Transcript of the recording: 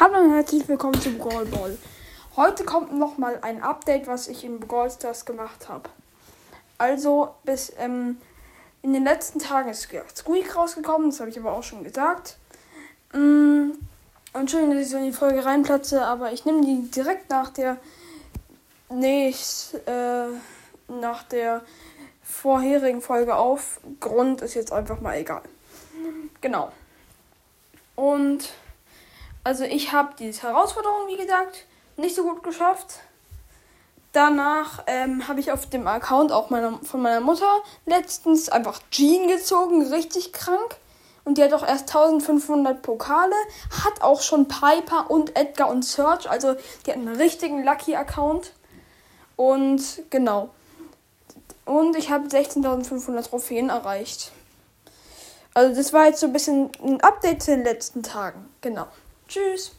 Hallo und herzlich willkommen zum Brawl Ball. Heute kommt nochmal ein Update, was ich in Brawl Stars gemacht habe. Also, bis ähm, in den letzten Tagen ist Squeak rausgekommen, das habe ich aber auch schon gesagt. Mm, Entschuldigung, dass ich so in die Folge reinplatze, aber ich nehme die direkt nach der. nicht, äh, nach der vorherigen Folge auf. Grund ist jetzt einfach mal egal. Genau. Und also ich habe diese Herausforderung, wie gesagt, nicht so gut geschafft. Danach ähm, habe ich auf dem Account auch meiner, von meiner Mutter letztens einfach Jean gezogen, richtig krank. Und die hat auch erst 1500 Pokale, hat auch schon Piper und Edgar und Search, also die hat einen richtigen Lucky-Account. Und genau. Und ich habe 16.500 Trophäen erreicht. Also das war jetzt so ein bisschen ein Update zu den letzten Tagen. Genau. Tschüss.